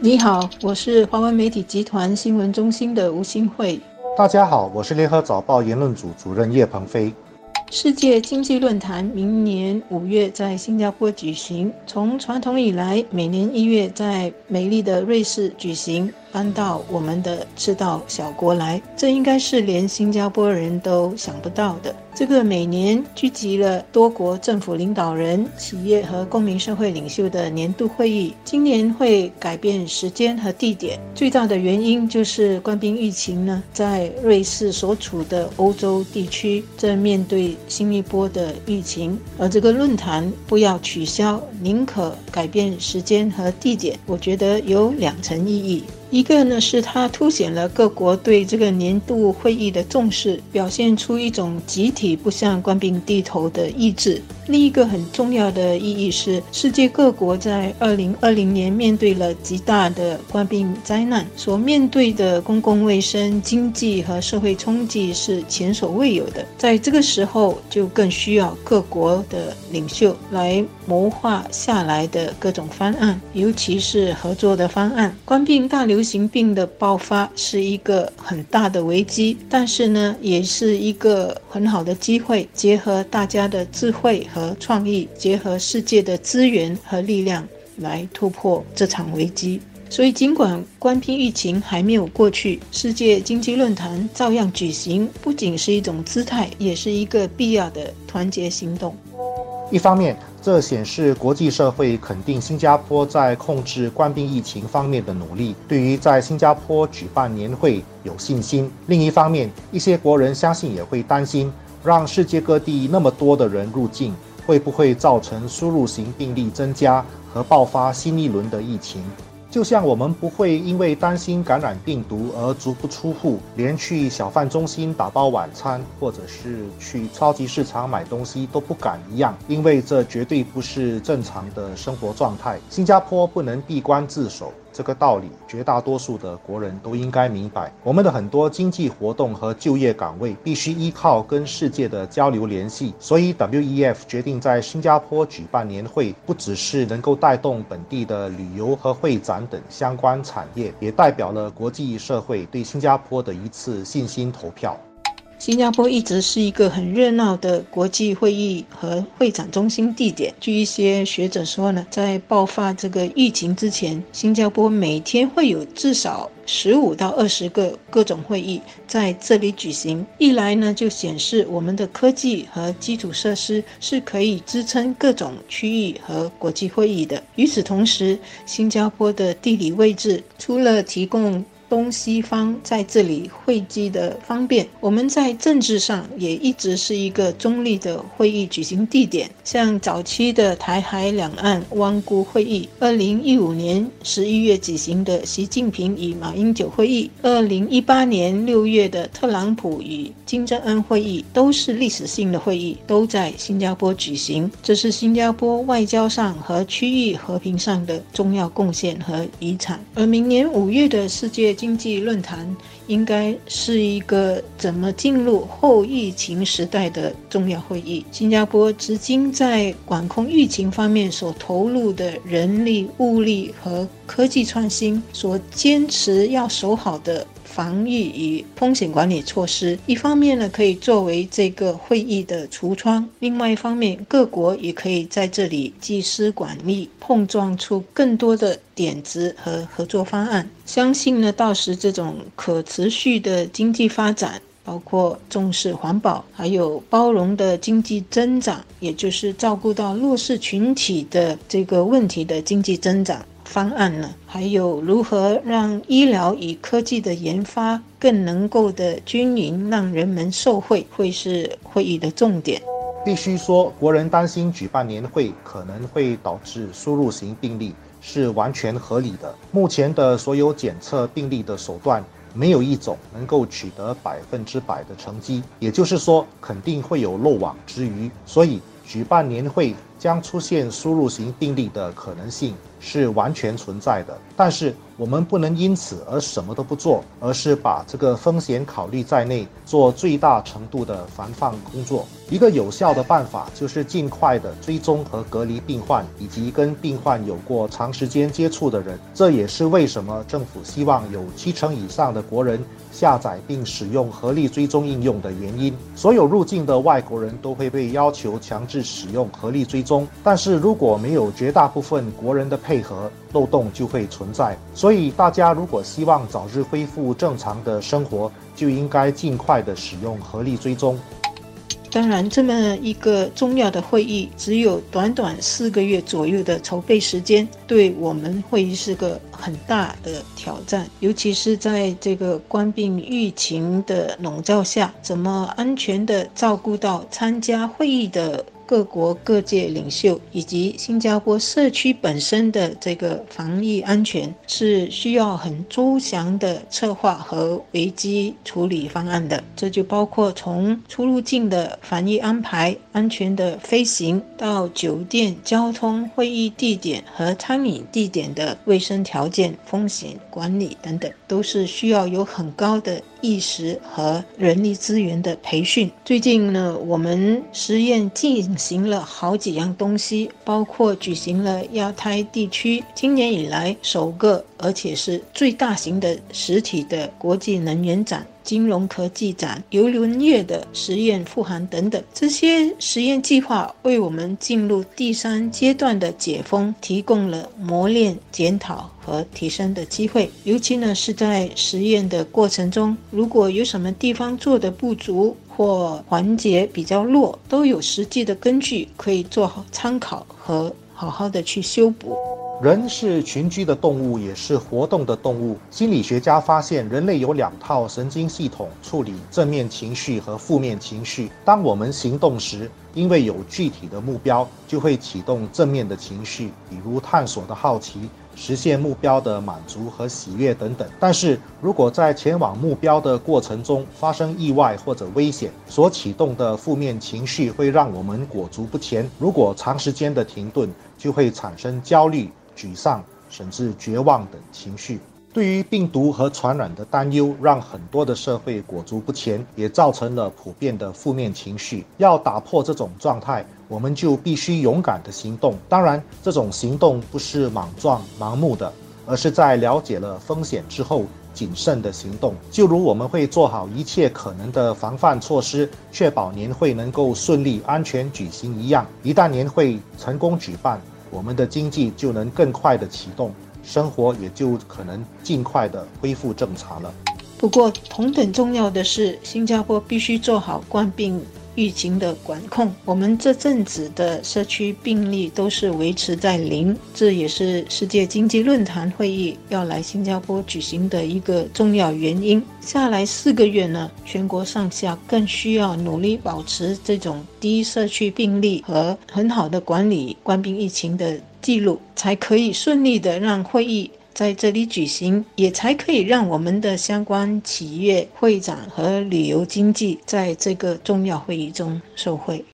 你好，我是华文媒体集团新闻中心的吴新慧。大家好，我是联合早报言论组主任叶鹏飞。世界经济论坛明年五月在新加坡举行，从传统以来，每年一月在美丽的瑞士举行。搬到我们的赤道小国来，这应该是连新加坡人都想不到的。这个每年聚集了多国政府领导人、企业和公民社会领袖的年度会议，今年会改变时间和地点。最大的原因就是官兵疫情呢，在瑞士所处的欧洲地区正面对新一波的疫情，而这个论坛不要取消，宁可改变时间和地点。我觉得有两层意义。一个呢，是它凸显了各国对这个年度会议的重视，表现出一种集体不向官兵低头的意志。另一个很重要的意义是，世界各国在二零二零年面对了极大的官兵灾难，所面对的公共卫生、经济和社会冲击是前所未有的。在这个时候，就更需要各国的领袖来谋划下来的各种方案，尤其是合作的方案。官兵大流流行病的爆发是一个很大的危机，但是呢，也是一个很好的机会，结合大家的智慧。和创意结合世界的资源和力量来突破这场危机。所以，尽管关闭疫情还没有过去，世界经济论坛照样举行，不仅是一种姿态，也是一个必要的团结行动。一方面，这显示国际社会肯定新加坡在控制冠病疫情方面的努力，对于在新加坡举办年会有信心；另一方面，一些国人相信也会担心，让世界各地那么多的人入境。会不会造成输入型病例增加和爆发新一轮的疫情？就像我们不会因为担心感染病毒而足不出户，连去小贩中心打包晚餐，或者是去超级市场买东西都不敢一样，因为这绝对不是正常的生活状态。新加坡不能闭关自守。这个道理，绝大多数的国人都应该明白。我们的很多经济活动和就业岗位必须依靠跟世界的交流联系，所以 WEF 决定在新加坡举办年会，不只是能够带动本地的旅游和会展等相关产业，也代表了国际社会对新加坡的一次信心投票。新加坡一直是一个很热闹的国际会议和会展中心地点。据一些学者说呢，在爆发这个疫情之前，新加坡每天会有至少十五到二十个各种会议在这里举行。一来呢，就显示我们的科技和基础设施是可以支撑各种区域和国际会议的。与此同时，新加坡的地理位置除了提供东西方在这里汇集的方便，我们在政治上也一直是一个中立的会议举行地点。像早期的台海两岸湾孤会议，二零一五年十一月举行的习近平与马英九会议，二零一八年六月的特朗普与金正恩会议，都是历史性的会议，都在新加坡举行。这是新加坡外交上和区域和平上的重要贡献和遗产。而明年五月的世界。经济论坛应该是一个怎么进入后疫情时代的重要会议。新加坡至今在管控疫情方面所投入的人力、物力和科技创新，所坚持要守好的。防疫与风险管理措施，一方面呢可以作为这个会议的橱窗，另外一方面各国也可以在这里集思广益，碰撞出更多的点子和合作方案。相信呢，到时这种可持续的经济发展，包括重视环保，还有包容的经济增长，也就是照顾到弱势群体的这个问题的经济增长。方案呢？还有如何让医疗与科技的研发更能够的均匀，让人们受惠，会是会议的重点。必须说，国人担心举办年会可能会导致输入型病例，是完全合理的。目前的所有检测病例的手段，没有一种能够取得百分之百的成绩，也就是说，肯定会有漏网之鱼。所以。举办年会将出现输入型病例的可能性是完全存在的，但是我们不能因此而什么都不做，而是把这个风险考虑在内，做最大程度的防范工作。一个有效的办法就是尽快的追踪和隔离病患以及跟病患有过长时间接触的人。这也是为什么政府希望有七成以上的国人下载并使用合力追踪应用的原因。所有入境的外国人都会被要求强制使用合力追踪，但是如果没有绝大部分国人的配合，漏洞就会存在。所以大家如果希望早日恢复正常的生活，就应该尽快的使用合力追踪。当然，这么一个重要的会议，只有短短四个月左右的筹备时间，对我们会议是个很大的挑战。尤其是在这个官病疫情的笼罩下，怎么安全的照顾到参加会议的？各国各界领袖以及新加坡社区本身的这个防疫安全是需要很周详的策划和危机处理方案的。这就包括从出入境的防疫安排、安全的飞行，到酒店、交通、会议地点和餐饮地点的卫生条件、风险管理等等，都是需要有很高的意识和人力资源的培训。最近呢，我们实验进。行了好几样东西，包括举行了亚太地区今年以来首个，而且是最大型的实体的国际能源展。金融科技展、游轮业的实验复航等等，这些实验计划为我们进入第三阶段的解封提供了磨练、检讨和提升的机会。尤其呢是在实验的过程中，如果有什么地方做的不足或环节比较弱，都有实际的根据可以做好参考和好好的去修补。人是群居的动物，也是活动的动物。心理学家发现，人类有两套神经系统处理正面情绪和负面情绪。当我们行动时，因为有具体的目标，就会启动正面的情绪，比如探索的好奇、实现目标的满足和喜悦等等。但是如果在前往目标的过程中发生意外或者危险，所启动的负面情绪会让我们裹足不前。如果长时间的停顿，就会产生焦虑。沮丧甚至绝望等情绪，对于病毒和传染的担忧，让很多的社会裹足不前，也造成了普遍的负面情绪。要打破这种状态，我们就必须勇敢的行动。当然，这种行动不是莽撞、盲目的，而是在了解了风险之后谨慎的行动。就如我们会做好一切可能的防范措施，确保年会能够顺利、安全举行一样。一旦年会成功举办，我们的经济就能更快的启动，生活也就可能尽快的恢复正常了。不过，同等重要的是，新加坡必须做好冠病。疫情的管控，我们这阵子的社区病例都是维持在零，这也是世界经济论坛会议要来新加坡举行的一个重要原因。下来四个月呢，全国上下更需要努力保持这种低社区病例和很好的管理冠病疫情的记录，才可以顺利的让会议。在这里举行，也才可以让我们的相关企业会长和旅游经济在这个重要会议中受惠。